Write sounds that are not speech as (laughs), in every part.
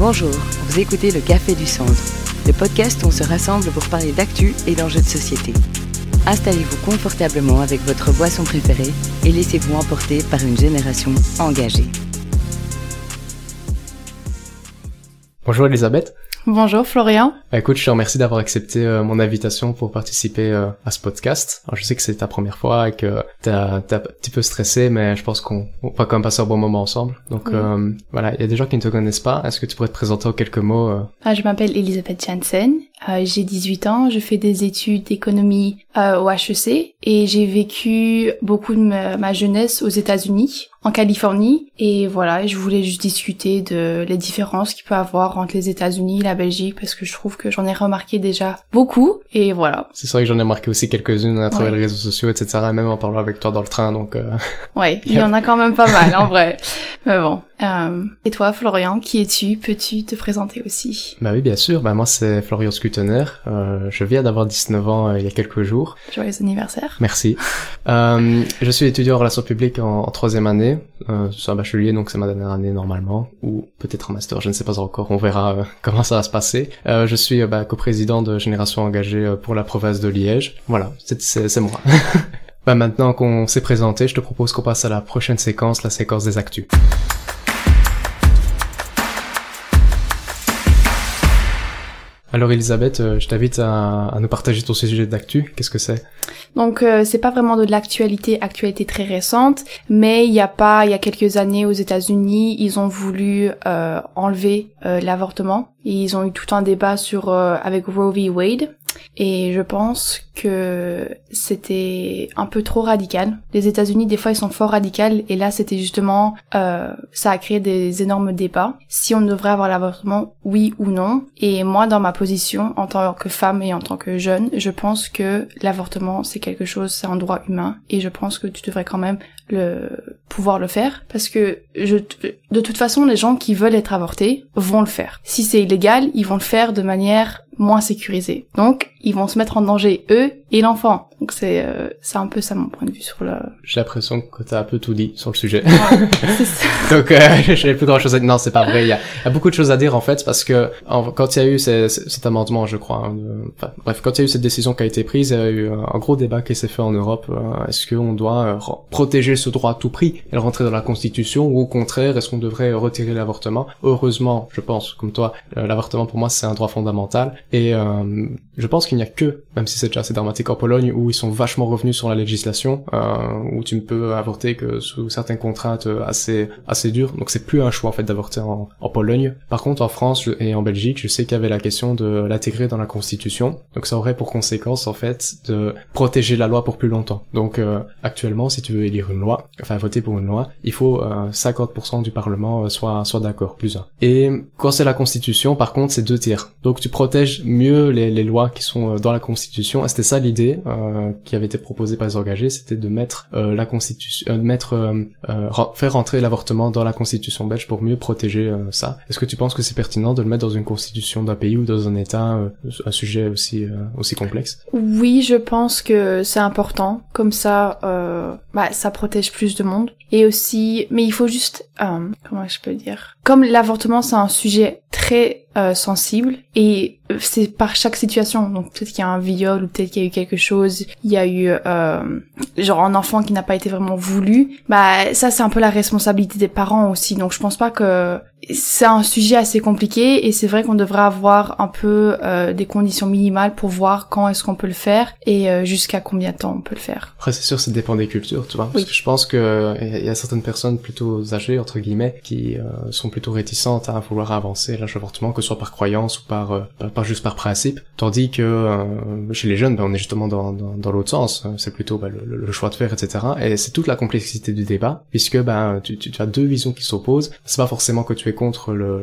Bonjour, vous écoutez le Café du Centre, le podcast où on se rassemble pour parler d'actu et d'enjeux de société. Installez-vous confortablement avec votre boisson préférée et laissez-vous emporter par une génération engagée. Bonjour Elisabeth. Bonjour Florian. Bah, écoute, je te remercie d'avoir accepté euh, mon invitation pour participer euh, à ce podcast. Alors, je sais que c'est ta première fois et que t'as un petit peu stressé, mais je pense qu'on va quand même passer un bon moment ensemble. Donc euh, voilà, il y a des gens qui ne te connaissent pas. Est-ce que tu pourrais te présenter en quelques mots ah, Je m'appelle Elisabeth Janssen. j'ai 18 ans. Je fais des études d'économie au HEC et j'ai vécu beaucoup de ma jeunesse aux États-Unis en Californie et voilà, je voulais juste discuter de les différences qu'il peut avoir entre les États-Unis et la Belgique parce que je trouve que j'en ai remarqué déjà beaucoup et voilà. C'est vrai que j'en ai remarqué aussi quelques-unes à travers les réseaux sociaux, etc. Même en parlant avec toi dans le train, donc. Euh... (laughs) Ouais, il y en a quand même pas mal en vrai. Mais bon. Euh, et toi, Florian, qui es-tu? Peux-tu te présenter aussi? Bah oui, bien sûr. Bah moi, c'est Florian Scutener. Euh, je viens d'avoir 19 ans euh, il y a quelques jours. Joyeux anniversaire. Merci. (laughs) Je suis étudiant en relations publiques en, en troisième année. Euh, c'est un bachelier, donc c'est ma dernière année normalement, ou peut-être un master, je ne sais pas encore. On verra euh, (laughs) comment ça va se passer. Euh, je suis bah, coprésident de Génération Engagée pour la province de Liège. Voilà, c'est moi. (laughs) bah maintenant qu'on s'est présenté, je te propose qu'on passe à la prochaine séquence, la séquence des actus. Alors Elisabeth, euh, je t'invite à, à, nous partager ton sujet d'actu. Qu'est-ce que c'est? Donc euh, c'est pas vraiment de l'actualité, actualité très récente, mais il y a pas, il y a quelques années aux États-Unis, ils ont voulu euh, enlever euh, l'avortement. Ils ont eu tout un débat sur avec Roe v. Wade et je pense que c'était un peu trop radical. Les États-Unis, des fois, ils sont fort radicaux, et là, c'était justement, euh, ça a créé des énormes débats. Si on devrait avoir l'avortement, oui ou non. Et moi, dans ma position, en tant que femme et en tant que jeune, je pense que l'avortement, c'est quelque chose, c'est un droit humain, et je pense que tu devrais quand même le pouvoir le faire, parce que je, de toute façon, les gens qui veulent être avortés vont le faire. Si c'est illégal, ils vont le faire de manière moins sécurisée. Donc, ils vont se mettre en danger eux et l'enfant. Donc c'est euh, c'est un peu ça mon point de vue sur le. J'ai l'impression que t'as un peu tout dit sur le sujet. Ouais, (laughs) ça. Donc euh, j'ai plus grand chose à dire. Non, c'est pas vrai. Il y, a, il y, a, beaucoup de choses à dire en fait parce que quand il y a eu cet amendement, je crois. Hein, enfin, bref, quand il y a eu cette décision qui a été prise, il y a eu un gros débat qui s'est fait en Europe. Euh, est-ce qu'on doit euh, protéger ce droit à tout prix et le rentrer dans la Constitution ou au contraire est-ce qu'on devrait retirer l'avortement? Heureusement, je pense comme toi, l'avortement pour moi c'est un droit fondamental et je pense qu'il n'y a que, même si c'est déjà assez dramatique en Pologne, où ils sont vachement revenus sur la législation, euh, où tu ne peux avorter que sous certaines contraintes assez assez dures. Donc c'est plus un choix en fait d'avorter en, en, Pologne. Par contre, en France et en Belgique, je sais qu'il y avait la question de l'intégrer dans la Constitution. Donc ça aurait pour conséquence en fait de protéger la loi pour plus longtemps. Donc euh, actuellement, si tu veux élire une loi, enfin voter pour une loi, il faut euh, 50% du Parlement euh, soit soit d'accord, plus un. Et quand c'est la Constitution, par contre, c'est deux tiers. Donc tu protèges mieux les, les lois qui sont euh, dans la Constitution. C'était ça l'idée euh, qui avait été proposée par les engagés, c'était de mettre euh, la Constitution, de mettre, faire rentrer l'avortement dans la Constitution belge pour mieux protéger ça. Est-ce que tu penses que c'est pertinent de le mettre dans une Constitution d'un pays ou dans un État, un sujet aussi aussi complexe? Oui, je pense que c'est important. Comme ça, bah, ça protège plus de monde. Et aussi, mais il faut juste, comment je peux dire, comme l'avortement c'est un sujet très euh, sensible et c'est par chaque situation. Donc peut-être qu'il y a un viol ou peut-être qu'il y a eu quelque chose. Il y a eu euh, genre un enfant qui n'a pas été vraiment voulu. Bah ça c'est un peu la responsabilité des parents aussi. Donc je pense pas que c'est un sujet assez compliqué et c'est vrai qu'on devrait avoir un peu euh, des conditions minimales pour voir quand est-ce qu'on peut le faire et euh, jusqu'à combien de temps on peut le faire. Après c'est sûr ça dépend des cultures tu vois. Parce que je pense que il y a certaines personnes plutôt âgées entre guillemets qui euh, sont plutôt réticentes à vouloir avancer l'âge d'avortement que ce soit par croyance ou par euh, pas juste par principe. Tandis que euh, chez les jeunes ben, on est justement dans, dans, dans l'autre sens. C'est plutôt ben, le, le, choix de faire etc et c'est toute la complexité du débat puisque ben tu, tu, tu as deux visions qui s'opposent. C'est pas forcément que tu contre le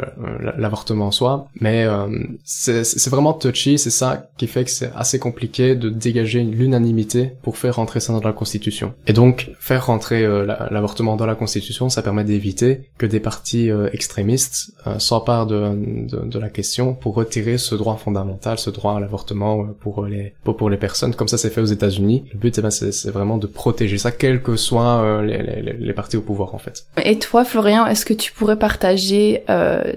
l'avortement en soi, mais euh, c'est vraiment touchy, c'est ça qui fait que c'est assez compliqué de dégager l'unanimité pour faire rentrer ça dans la Constitution. Et donc faire rentrer euh, l'avortement dans la Constitution, ça permet d'éviter que des partis euh, extrémistes s'emparent de, de, la question pour retirer ce droit fondamental, ce droit à l'avortement pour les pour, les personnes. Comme ça, c'est fait aux États-Unis. Le but, eh ben, c'est vraiment de protéger ça, quels que soient les, partis au pouvoir, en fait. Et toi, Florian, est-ce que tu pourrais partager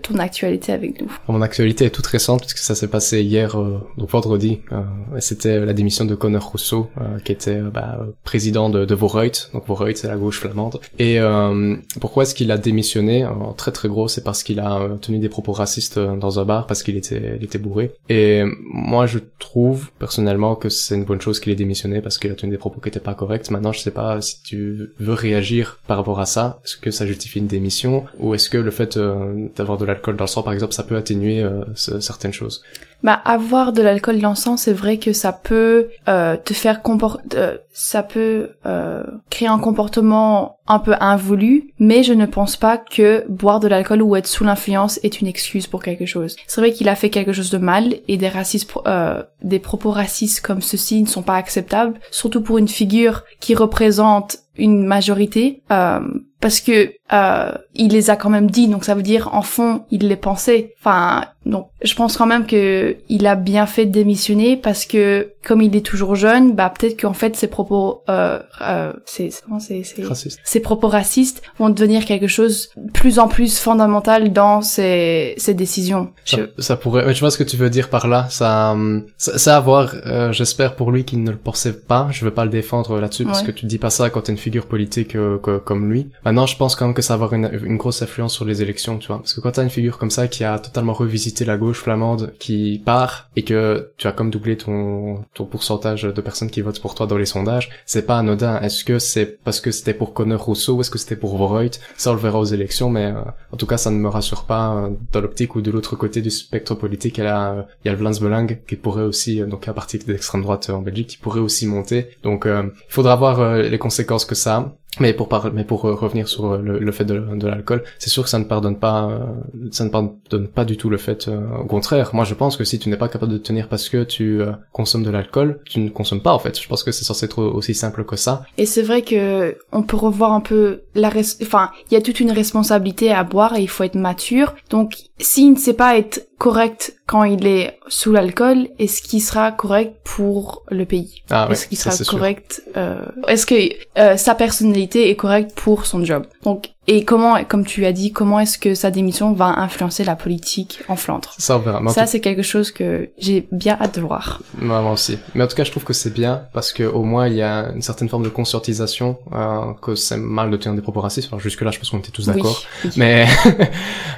ton actualité avec nous Mon actualité est toute récente puisque ça s'est passé hier, donc vendredi. C'était la démission de Conor Rousseau, qui était bah, président de, de Voreut. Donc Voreut, c'est la gauche flamande. Et pourquoi est-ce qu'il a démissionné? Très très gros, c'est parce qu'il a tenu des propos racistes dans un bar parce qu'il était, il était bourré. Et moi, je trouve personnellement que c'est une bonne chose qu'il ait démissionné parce qu'il a tenu des propos qui étaient pas corrects. Maintenant, je sais pas si tu veux réagir par rapport à ça. Est-ce que ça justifie une démission? Ou est-ce que le fait euh, d'avoir de l'alcool dans le sang, par exemple, ça peut atténuer euh, certaines choses bah avoir de l'alcool dans le sang, c'est vrai que ça peut euh, te faire comporter, euh, ça peut euh, créer un comportement un peu invoulu, mais je ne pense pas que boire de l'alcool ou être sous l'influence est une excuse pour quelque chose. C'est vrai qu'il a fait quelque chose de mal et des racistes, euh, des propos racistes comme ceci ne sont pas acceptables, surtout pour une figure qui représente une majorité. Euh, parce que euh, il les a quand même dit, donc ça veut dire en fond il les pensait. Enfin, donc je pense quand même que il a bien fait de démissionner parce que comme il est toujours jeune, bah peut-être qu'en fait ses propos, euh, euh, c'est ses propos racistes vont devenir quelque chose plus en plus fondamental dans ses, ses décisions. Ça, ça pourrait, tu vois ce que tu veux dire par là, ça, ça, ça à voir. Euh, j'espère pour lui qu'il ne le pensait pas. Je veux pas le défendre là-dessus parce que tu dis pas ça quand t'es une figure politique euh, comme lui. Maintenant, je pense quand même que ça va avoir une, une, grosse influence sur les élections, tu vois. Parce que quand t'as une figure comme ça qui a totalement revisité la gauche flamande, qui part, et que tu as comme doublé ton, pourcentage de personnes qui votent pour toi dans les sondages, c'est pas anodin. Est-ce que c'est parce que c'était pour Conor Rousseau, ou est-ce que c'était pour Voreut? Ça, on le verra aux élections, mais euh, en tout cas, ça ne me rassure pas euh, dans l'optique ou de l'autre côté du spectre politique. Il y a, le Vlaams Belang qui pourrait aussi, euh, donc à partir d'extrême droite en Belgique, qui pourrait aussi monter. Donc, il faudra voir les conséquences que ça a. Mais pour par... mais pour euh, revenir sur euh, le, le fait de, de l'alcool, c'est sûr que ça ne pardonne pas, euh, ça ne pardonne pas du tout le fait. au contraire, moi je pense que si tu n'es pas capable de tenir parce que tu consommes de l'alcool, tu ne consommes pas en fait. Je pense que c'est censé être aussi simple que ça. Et c'est vrai que on peut revoir un peu la, res... enfin, il y a toute une responsabilité à boire et il faut être mature. Donc, s'il ne sait pas être correct quand il est sous l'alcool, est-ce qu'il sera correct pour le pays? Ah, Est-ce qu'il sera correct euh, Est-ce que euh, sa personnalité est correcte pour son job? Donc et comment, comme tu as dit, comment est-ce que sa démission va influencer la politique en Flandre? Ça, on verra. Ça, c'est quelque chose que j'ai bien hâte de voir. Moi, aussi. Mais en tout cas, je trouve que c'est bien parce que au moins il y a une certaine forme de conscientisation euh, que c'est mal de tenir des propos racistes. Jusque là, je pense qu'on était tous d'accord. (laughs) Mais,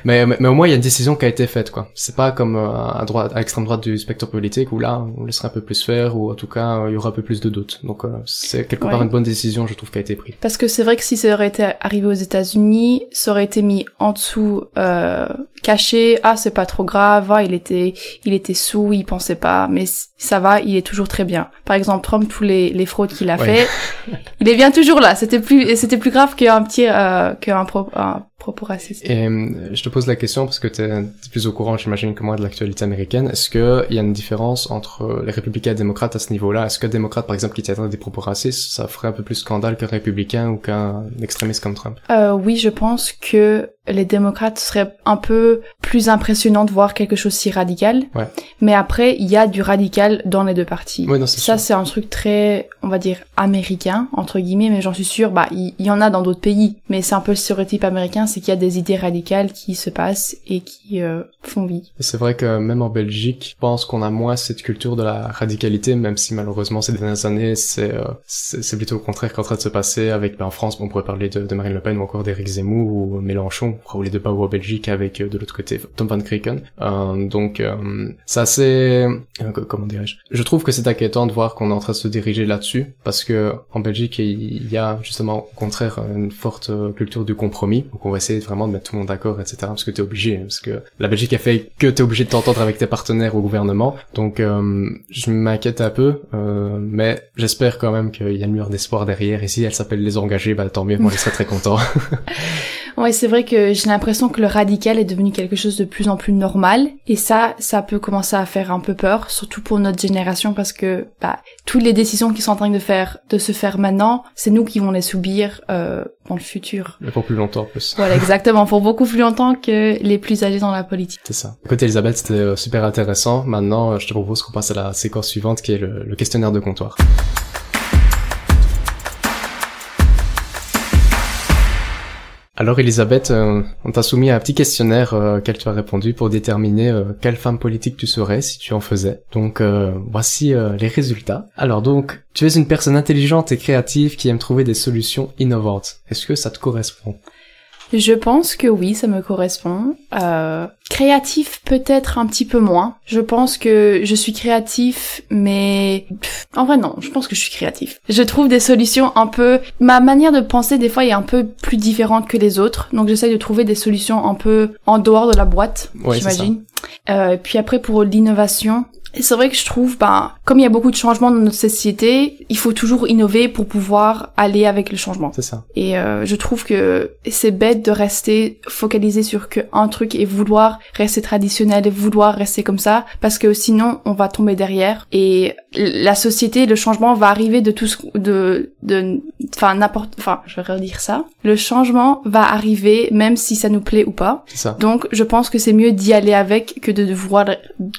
mais, mais, au moins il y a une décision qui a été faite, quoi. C'est pas comme euh, à droite, à l'extrême droite du spectre politique où là, on laisserait un peu plus faire ou en tout cas euh, il y aura un peu plus de doutes. Donc, c'est quelque part une bonne décision, je trouve, qui a été prise. Parce que c'est vrai que si ça aurait été arrivé aux États-Unis ça aurait été mis en dessous, euh, caché. Ah, c'est pas trop grave. Ah, il était, il était sous, il pensait pas. Mais ça va, il est toujours très bien. Par exemple, Trump, tous les, les fraudes qu'il a fait, il est bien toujours là. C'était plus, c'était plus grave qu'un petit, euh, qu'un pro, un propos raciste. Et euh, je te pose la question parce que tu es, plus au courant, j'imagine, que moi de l'actualité américaine. Est-ce que il y a une différence entre les républicains et les démocrates à ce niveau-là? Est-ce que démocrate, par exemple, qui tiendrait des propos racistes, ça ferait un peu plus scandale qu'un républicain ou qu'un extrémiste comme Trump? Euh, Oui, je pense que les démocrates seraient un peu plus impressionnants de voir quelque chose si radical. Ouais. Mais après, il y a du radical dans les deux parties. Ouais, non, ça, c'est un truc très, on va dire, américain, entre guillemets, mais j'en suis sûre, bah, il y, en a dans d'autres pays. Mais c'est un peu le stéréotype américain, c'est qu'il y a des idées radicales qui se passent et qui euh, font vie. C'est vrai que même en Belgique, je pense qu'on a moins cette culture de la radicalité, même si malheureusement ces dernières années, c'est euh, plutôt au contraire qu'en train de se passer avec, ben, en France, on pourrait parler de, Marine Le Pen ou encore d'Éric Zemmour ou Mélenchon ou les deux pas en Belgique avec euh, de l'autre côté Tom Van Kreken. Euh, donc euh, c'est assez comment dirais-je? Je trouve que c'est inquiétant de voir qu'on est en train de se diriger là-dessus parce que en Belgique il y a justement au contraire une forte culture du compromis. Donc on va essayer vraiment de mettre tout le monde d'accord, etc. Parce que t'es obligé, parce que la Belgique a fait que t'es obligé de t'entendre avec tes partenaires au gouvernement. Donc je m'inquiète un peu, mais j'espère quand même qu'il y a une lueur d'espoir derrière. Et si elle s'appelle les engagés, bah tant mieux. Moi je serais très content. (laughs) Ouais, c'est vrai que j'ai l'impression que le radical est devenu quelque chose de plus en plus normal. Et ça, ça peut commencer à faire un peu peur, surtout pour notre génération, parce que bah, toutes les décisions qui sont en train de faire, de se faire maintenant, c'est nous qui vont les subir euh, dans le futur. Mais pour plus longtemps, en plus. Voilà, (laughs) exactement, pour beaucoup plus longtemps que les plus âgés dans la politique. C'est ça. Écoute, Elisabeth, c'était euh, super intéressant. Maintenant, euh, je te propose qu'on passe à la séquence suivante, qui est le, le questionnaire de comptoir. Alors Elisabeth, euh, on t'a soumis un petit questionnaire euh, auquel tu as répondu pour déterminer euh, quelle femme politique tu serais si tu en faisais. Donc voici les résultats. Alors donc, tu es une personne intelligente et créative qui aime trouver des solutions innovantes. Est-ce que ça te correspond? Je pense que oui, ça me correspond. Euh, créatif peut-être un petit peu moins. Je pense que je suis créatif, mais en vrai non, je pense que je suis créatif. Je trouve des solutions un peu... Ma manière de penser des fois est un peu plus différente que les autres, donc j'essaye de trouver des solutions un peu en dehors de la boîte, j'imagine. Euh, puis après pour l'innovation, et c'est vrai que je trouve, ben, comme il y a beaucoup de changements dans notre société, il faut toujours innover pour pouvoir aller avec le changement. C'est ça. Et euh, je trouve que c'est bête de rester focalisé sur qu'un truc et vouloir rester traditionnel et vouloir rester comme ça, parce que sinon on va tomber derrière et la société, le changement va arriver de tout ce, de, de, enfin n'importe, enfin je vais redire ça. Le changement va arriver même si ça nous plaît ou pas. C'est ça. Donc je pense que c'est mieux d'y aller avec que de vouloir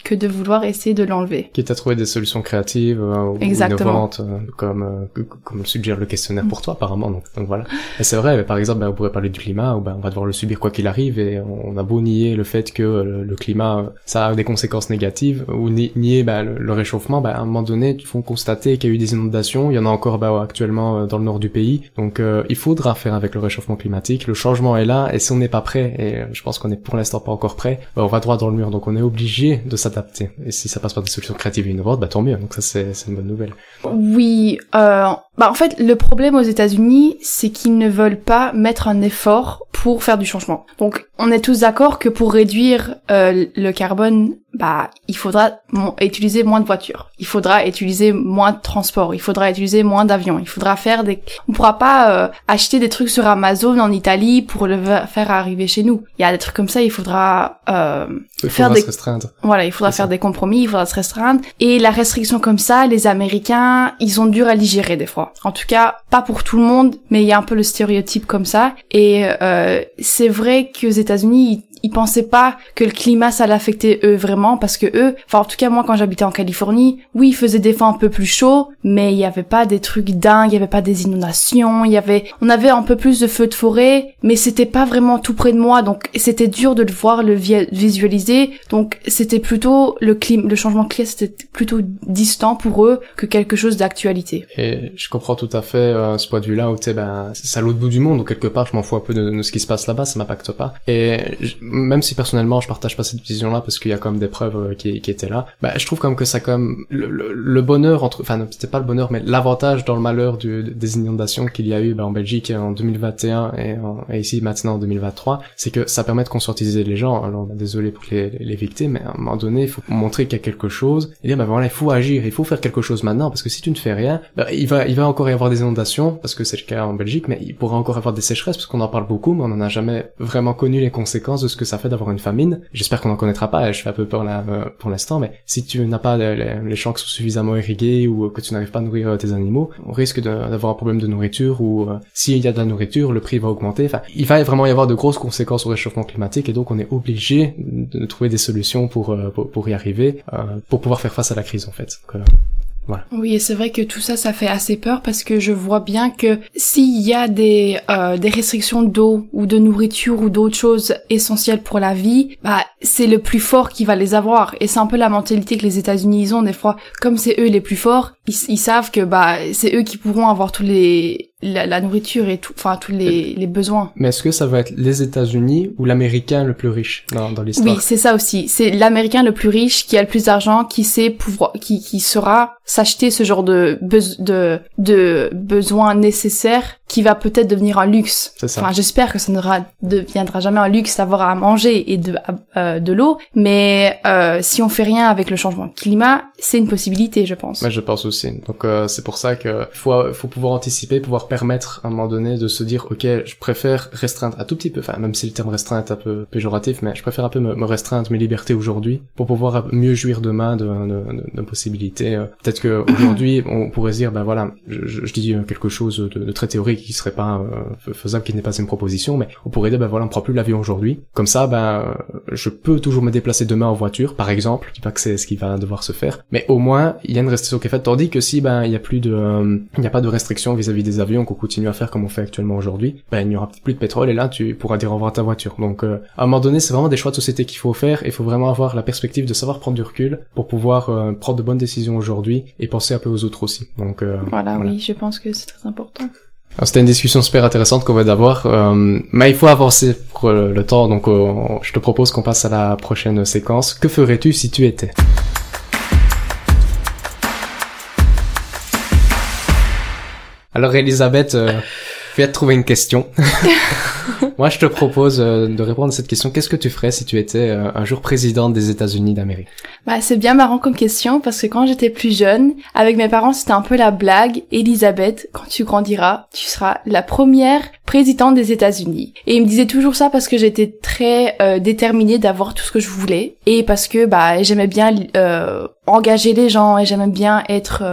que de vouloir essayer de l'enlever. Qui t'a trouvé des solutions créatives euh, ou innovantes, euh, comme euh, comme le suggère le questionnaire pour toi apparemment. Donc, donc voilà. Et c'est vrai. par exemple, ben, on pourrait parler du climat, où ben, on va devoir le subir quoi qu'il arrive, et on a beau nier le fait que le, climat ça a des conséquences négatives, ou nier ben, le, réchauffement, ben, à un moment donné, il faut constater qu'il y a eu des inondations. Il y en a encore ben, actuellement dans le nord du pays. Donc il faudra faire avec le réchauffement climatique. Le changement est là, et si on n'est pas prêt, et je pense qu'on est pour l'instant pas encore prêt, ben, on va droit dans le mur. Donc on est obligé de s'adapter. Et si ça passe par des solutions créatives et innovantes, bah tant mieux. Donc ça c'est une bonne nouvelle. Oui, euh, bah en fait le problème aux États-Unis, c'est qu'ils ne veulent pas mettre un effort pour faire du changement. Donc on est tous d'accord que pour réduire euh, le carbone, bah il faudra utiliser moins de voitures, il faudra utiliser moins de transports, il faudra utiliser moins d'avions, il faudra faire des. On pourra pas euh, acheter des trucs sur Amazon en Italie pour le faire arriver chez nous. Il y a des trucs comme ça, il faudra euh, il faire des. Se restreindre. Voilà, il faudra faire des compromis, il faudra se restreindre. Et la restriction comme ça, les Américains, ils ont dur à digérer des fois. En tout cas, pas pour tout le monde, mais il y a un peu le stéréotype comme ça. Et euh, c'est vrai qu'aux États-Unis, ils pensaient pas que le climat ça l'affectait eux vraiment parce que eux, enfin en tout cas moi quand j'habitais en Californie, oui il faisait des fois un peu plus chaud, mais il y avait pas des trucs dingues, il y avait pas des inondations, il y avait, on avait un peu plus de feux de forêt, mais c'était pas vraiment tout près de moi donc c'était dur de le voir, le visualiser, donc c'était plutôt le climat, le changement climatique c'était plutôt distant pour eux que quelque chose d'actualité. Et je comprends tout à fait euh, ce point de vue-là où tu sais ben c'est à l'autre bout du monde ou quelque part je m'en fous un peu de, de, ce qui se passe là-bas, ça m'impacte pas. Et même si personnellement je partage pas cette vision-là parce qu'il y a quand même des preuves euh, qui, qui étaient là, bah, je trouve quand même que ça comme le, le, bonheur entre, enfin c'était pas le bonheur, mais l'avantage dans le malheur du, des inondations qu'il y a eu bah, en Belgique en 2021 et, et, ici maintenant en 2023, c'est que ça permet de conscientiser les gens. Alors bah, désolé pour les, les, victimes, mais à un moment donné il faut montrer qu'il y a quelque chose et dire bah voilà il faut agir, il faut faire quelque chose maintenant parce que si tu ne fais rien, bah, il va il va encore y avoir des inondations parce que c'est le cas en Belgique, mais il pourra encore avoir des sécheresses parce qu'on en parle beaucoup, mais on n'en a jamais vraiment connu les conséquences de ce que ça fait d'avoir une famine. J'espère qu'on en connaîtra pas, je fais un peu peur là euh, pour l'instant, mais si tu n'as pas les, champs qui sont suffisamment irrigués ou que tu n'arrives pas à nourrir euh, tes animaux, on risque d'avoir un problème de nourriture ou euh, s'il y a de la nourriture, le prix va augmenter. Enfin, il va vraiment y avoir de grosses conséquences au réchauffement climatique et donc on est obligé de trouver des solutions pour, pour, y arriver, pour pouvoir faire face à la crise en fait. Oui, et c'est vrai que tout ça, ça fait assez peur parce que je vois bien que s'il y a des, euh, des restrictions d'eau ou de nourriture ou d'autres choses essentielles pour la vie, bah c'est le plus fort qui va les avoir. Et c'est un peu la mentalité que les États-Unis ont des fois. Comme c'est eux les plus forts, ils, ils savent que bah c'est eux qui pourront avoir tous les la, nourriture et tout, enfin tous les, les besoins. Mais est-ce que ça va être les États-Unis ou l'Américain le plus riche dans, dans l'histoire? Oui, c'est ça aussi. C'est l'Américain le plus riche qui a le plus d'argent, qui sait pouvoir, qui, qui saura s'acheter ce genre de, de de besoins nécessaires qui va peut-être devenir un luxe. Ça. Enfin, j'espère que ça ne deviendra jamais un luxe d'avoir à manger et de euh, de l'eau, mais euh, si on fait rien avec le changement de climat, c'est une possibilité, je pense. Mais je pense aussi. Donc euh, c'est pour ça que faut faut pouvoir anticiper, pouvoir permettre à un moment donné de se dire, ok, je préfère restreindre un tout petit peu, enfin même si le terme restreint est un peu péjoratif, mais je préfère un peu me, restreindre mes libertés aujourd'hui pour pouvoir mieux jouir demain de, de, de, possibilités. Euh, peut-être que (coughs) aujourd'hui on pourrait se dire, ben voilà, je, je dis quelque chose de, très théorique qui serait pas euh, faisable, qui n'est pas une proposition, mais on pourrait dire, ben voilà, on prend plus l'avion aujourd'hui. Comme ça, ben je peux toujours me déplacer demain en voiture, par exemple. Je dis pas que c'est ce qui va devoir se faire, mais au moins il y a une restriction qui est faite. Tandis que si ben il y a plus de, euh, il n'y a pas de restriction vis-à-vis des avions qu'on continue à faire comme on fait actuellement aujourd'hui, ben il n'y aura plus de pétrole et là tu pourras dire au revoir à ta voiture. Donc euh, à un moment donné, c'est vraiment des choix de société qu'il faut faire. Il faut vraiment avoir la perspective de savoir prendre du recul pour pouvoir euh, prendre de bonnes décisions aujourd'hui et penser un peu aux autres aussi. Donc voilà, oui, je pense que c'est très important. C'était une discussion super intéressante qu'on va d'avoir, mais il faut avancer pour le temps, donc je te propose qu'on passe à la prochaine séquence. Que ferais-tu si tu étais? Alors Elisabeth, euh, viens te trouver une question. (laughs) Moi, je te propose euh, de répondre à cette question. Qu'est-ce que tu ferais si tu étais euh, un jour présidente des États-Unis d'Amérique? Bah, c'est bien marrant comme question parce que quand j'étais plus jeune, avec mes parents, c'était un peu la blague. Elisabeth, quand tu grandiras, tu seras la première présidente des États-Unis. Et ils me disaient toujours ça parce que j'étais très euh, déterminée d'avoir tout ce que je voulais et parce que bah j'aimais bien engager les gens et j'aimais bien être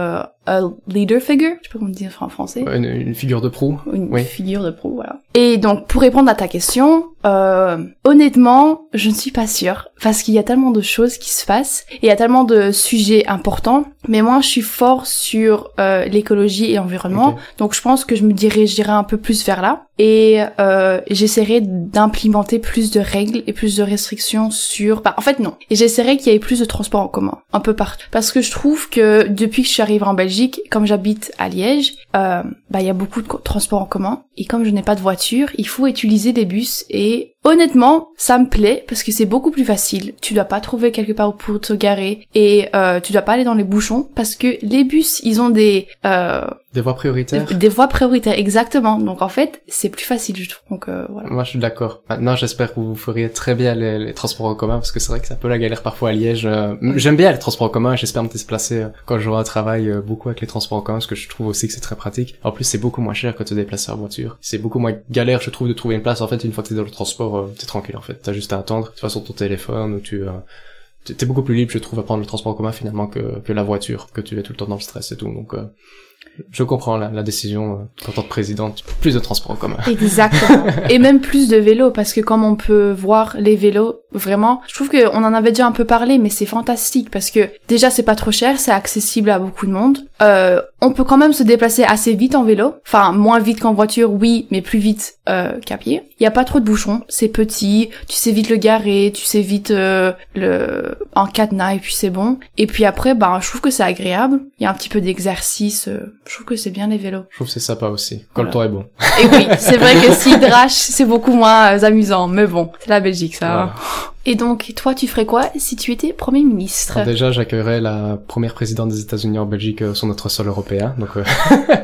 un leader figure, je sais pas comment dire en français. Une, figure de proue. Une figure de proue, voilà. Et donc pour répondre à ta question, euh, honnêtement, je ne suis pas sûre parce qu'il y a tellement de choses qui se passent et il y a tellement de sujets importants. Mais moi, je suis fort sur euh, l'écologie et l'environnement, donc je pense que je me dirigerai un peu plus vers là et euh, j'essaierai d'implémenter plus de règles et plus de restrictions sur. Bah, en fait, non. Et j'essaierai qu'il y ait plus de transports en commun, un peu partout, parce que je trouve que depuis que je suis arrivée en Belgique, comme j'habite à Liège, euh, bah il y a beaucoup de transports en commun et comme je n'ai pas de voiture, il faut utiliser des bus et honnêtement, ça me plaît parce que c'est beaucoup plus facile. Tu dois pas trouver quelque part pour te garer et euh, tu dois pas aller dans les bouchons parce que les bus, ils ont des euh, des voies prioritaires. Des, voies prioritaires, exactement. Donc en fait, c'est plus facile, je trouve. Donc euh, voilà. Moi, je suis d'accord. Maintenant, j'espère que vous feriez très bien les, les, transports en commun parce que c'est vrai que c'est un peu la galère parfois à Liège. Euh, j'aime bien les transports en commun. J'espère me déplacer euh, quand je un travail beaucoup avec les transports en commun parce que je trouve aussi que c'est très pratique. En plus, c'est beaucoup moins cher que de te déplacer en voiture. C'est beaucoup moins galère, je trouve, de trouver une place. En fait, une fois que t'es dans le transport, t'es tranquille. En fait, t'as juste à attendre. Tu vas sur ton téléphone ou tu t'es beaucoup plus libre, je trouve, à prendre le transport en commun finalement que, que la voiture, que tu es tout le temps dans le stress et tout. Donc, je comprends la, la décision euh, en tant que présidente, plus de transport en commun. (laughs) Exactement. (laughs) et même plus de vélos, parce que comme on peut voir les vélos, vraiment, je trouve qu'on en avait déjà un peu parlé, mais c'est fantastique, parce que déjà c'est pas trop cher, c'est accessible à beaucoup de monde. Euh, on peut quand même se déplacer assez vite en vélo, enfin moins vite qu'en voiture, oui, mais plus vite euh, qu'à pied. Il y a pas trop de bouchons, c'est petit, tu sais vite le garer, tu sais vite euh, le en cadenas et puis c'est bon. Et puis après, bah je trouve que c'est agréable. Il y a un petit peu d'exercice. Je trouve que c'est bien les vélos. Je trouve que c'est sympa aussi, quand le temps est bon. Et oui, c'est vrai que si (laughs) drache, c'est beaucoup moins euh, amusant, mais bon, c'est la Belgique, ça. Et donc, toi, tu ferais quoi si tu étais Premier ministre Déjà, j'accueillerais la première présidente des États-Unis en Belgique euh, sur notre sol européen. Donc, euh,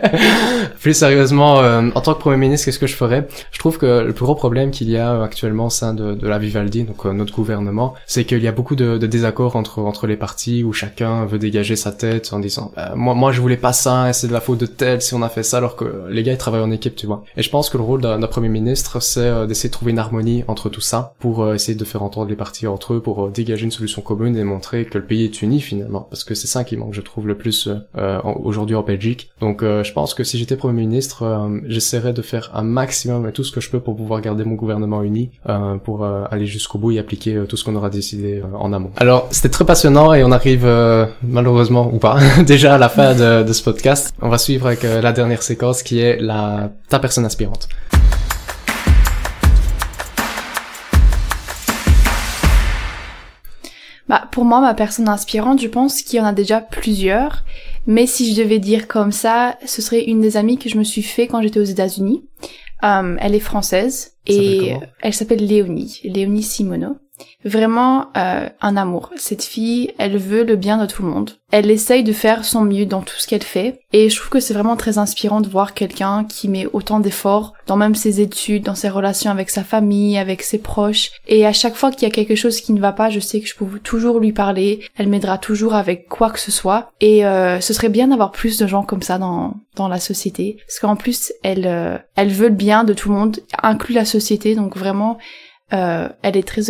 (laughs) plus sérieusement, euh, en tant que Premier ministre, qu'est-ce que je ferais? Je trouve que le plus gros problème qu'il y a actuellement au sein de, la Vivaldi, donc notre gouvernement, c'est qu'il y a beaucoup de, désaccords entre entre les partis où chacun veut dégager sa tête en disant bah, moi moi je voulais pas ça et c'est de la faute de tel si on a fait ça alors que les gars ils travaillent en équipe, tu vois. Et je pense que le rôle d'un Premier ministre, c'est d'essayer de trouver une harmonie entre tout ça pour essayer de faire entendre les partis entre eux pour euh, dégager une solution commune et montrer que le pays est uni finalement, parce que c'est ça qui manque, je trouve, le plus euh, aujourd'hui en Belgique. Donc euh, je pense que si j'étais Premier ministre, j'essaierais de faire un maximum et tout ce que je peux pour pouvoir garder mon gouvernement uni, pour aller jusqu'au bout et appliquer tout ce qu'on aura décidé en amont. Alors c'était très passionnant et on arrive malheureusement ou pas (laughs) déjà à la fin de, de ce podcast. On va suivre avec la dernière séquence qui est la ta personne inspirante. Bah, pour moi, ma personne inspirante, je pense qu'il y en a déjà plusieurs. Mais si je devais dire comme ça, ce serait une des amies que je me suis fait quand j'étais aux États-Unis. Euh, elle est française et elle s'appelle Léonie, Léonie Simoneau. Vraiment euh, un amour. Cette fille, elle veut le bien de tout le monde. Elle essaye de faire son mieux dans tout ce qu'elle fait. Et je trouve que c'est vraiment très inspirant de voir quelqu'un qui met autant d'efforts dans même ses études, dans ses relations avec sa famille, avec ses proches. Et à chaque fois qu'il y a quelque chose qui ne va pas, je sais que je peux toujours lui parler. Elle m'aidera toujours avec quoi que ce soit. Et euh, ce serait bien d'avoir plus de gens comme ça dans, dans la société. Parce qu'en plus, elle, euh, elle veut le bien de tout le monde, inclut la société. Donc vraiment, elle est très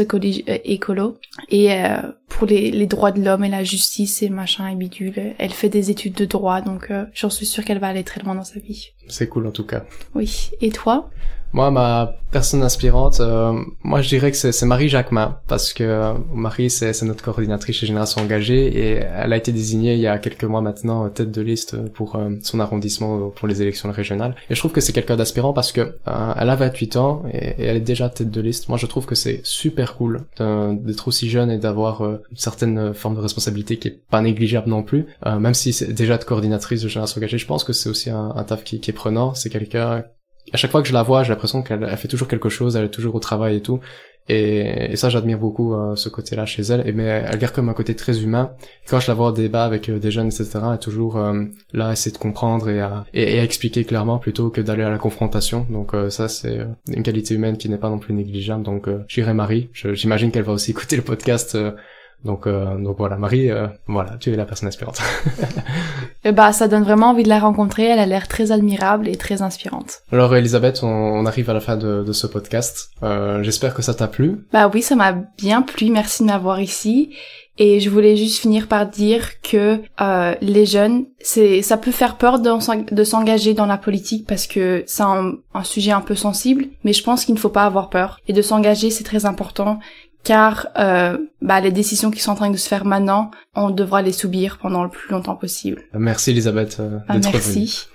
euh, écolo et euh, pour les, les, droits de l'homme et la justice et machin et bidule, elle fait des études de droit donc euh, j'en suis sûre qu'elle va aller très loin dans sa vie. C'est cool en tout cas. Oui. Et toi? Moi, ma personne inspirante, euh, moi je dirais que c'est Marie Jacquemin, parce que euh, Marie c'est notre coordinatrice chez Génération Engagée et elle a été désignée il y a quelques mois maintenant tête de liste pour euh, son arrondissement pour les élections régionales. Et je trouve que c'est quelqu'un d'aspirant parce que elle a 28 ans et, elle est déjà tête de liste. Moi je trouve que c'est super cool d'être aussi jeune et d'avoir une certaine forme de responsabilité qui est pas négligeable non plus. même si c'est déjà de coordinatrice de Génération Engagée, je pense que c'est aussi un, un taf qui, qui est prenant. C'est quelqu'un à chaque fois que je la vois, j'ai l'impression qu'elle fait toujours quelque chose, elle est toujours au travail et tout. Et, ça, j'admire beaucoup euh, ce côté-là chez elle. Et mais elle garde comme un côté très humain. Quand je la vois au débat avec euh, des jeunes, etc., elle est toujours euh, là, à essayer de comprendre et à, et, à expliquer clairement plutôt que d'aller à la confrontation. Donc ça, c'est une qualité humaine qui n'est pas non plus négligeable. Donc j'irai Marie. J'imagine qu'elle va aussi (laughs) écouter le podcast donc, euh, donc voilà, Marie, euh, voilà, tu es la personne inspirante. (laughs) et bah, ça donne vraiment envie de la rencontrer. Elle a l'air très admirable et très inspirante. Alors, Elisabeth, on, arrive à la fin de, de ce podcast. Euh, J'espère que ça t'a plu. Bah oui, ça m'a bien plu. Merci de m'avoir ici. Et je voulais juste finir par dire que euh, les jeunes, c'est, ça peut faire peur de, s'engager dans la politique parce que c'est un, un, sujet un peu sensible, mais je pense qu'il ne faut pas avoir peur. Et de s'engager, c'est très important car euh, bah, les décisions qui sont en train de se faire maintenant, on devra les subir pendant le plus longtemps possible. Merci Elisabeth euh, ah, Merci.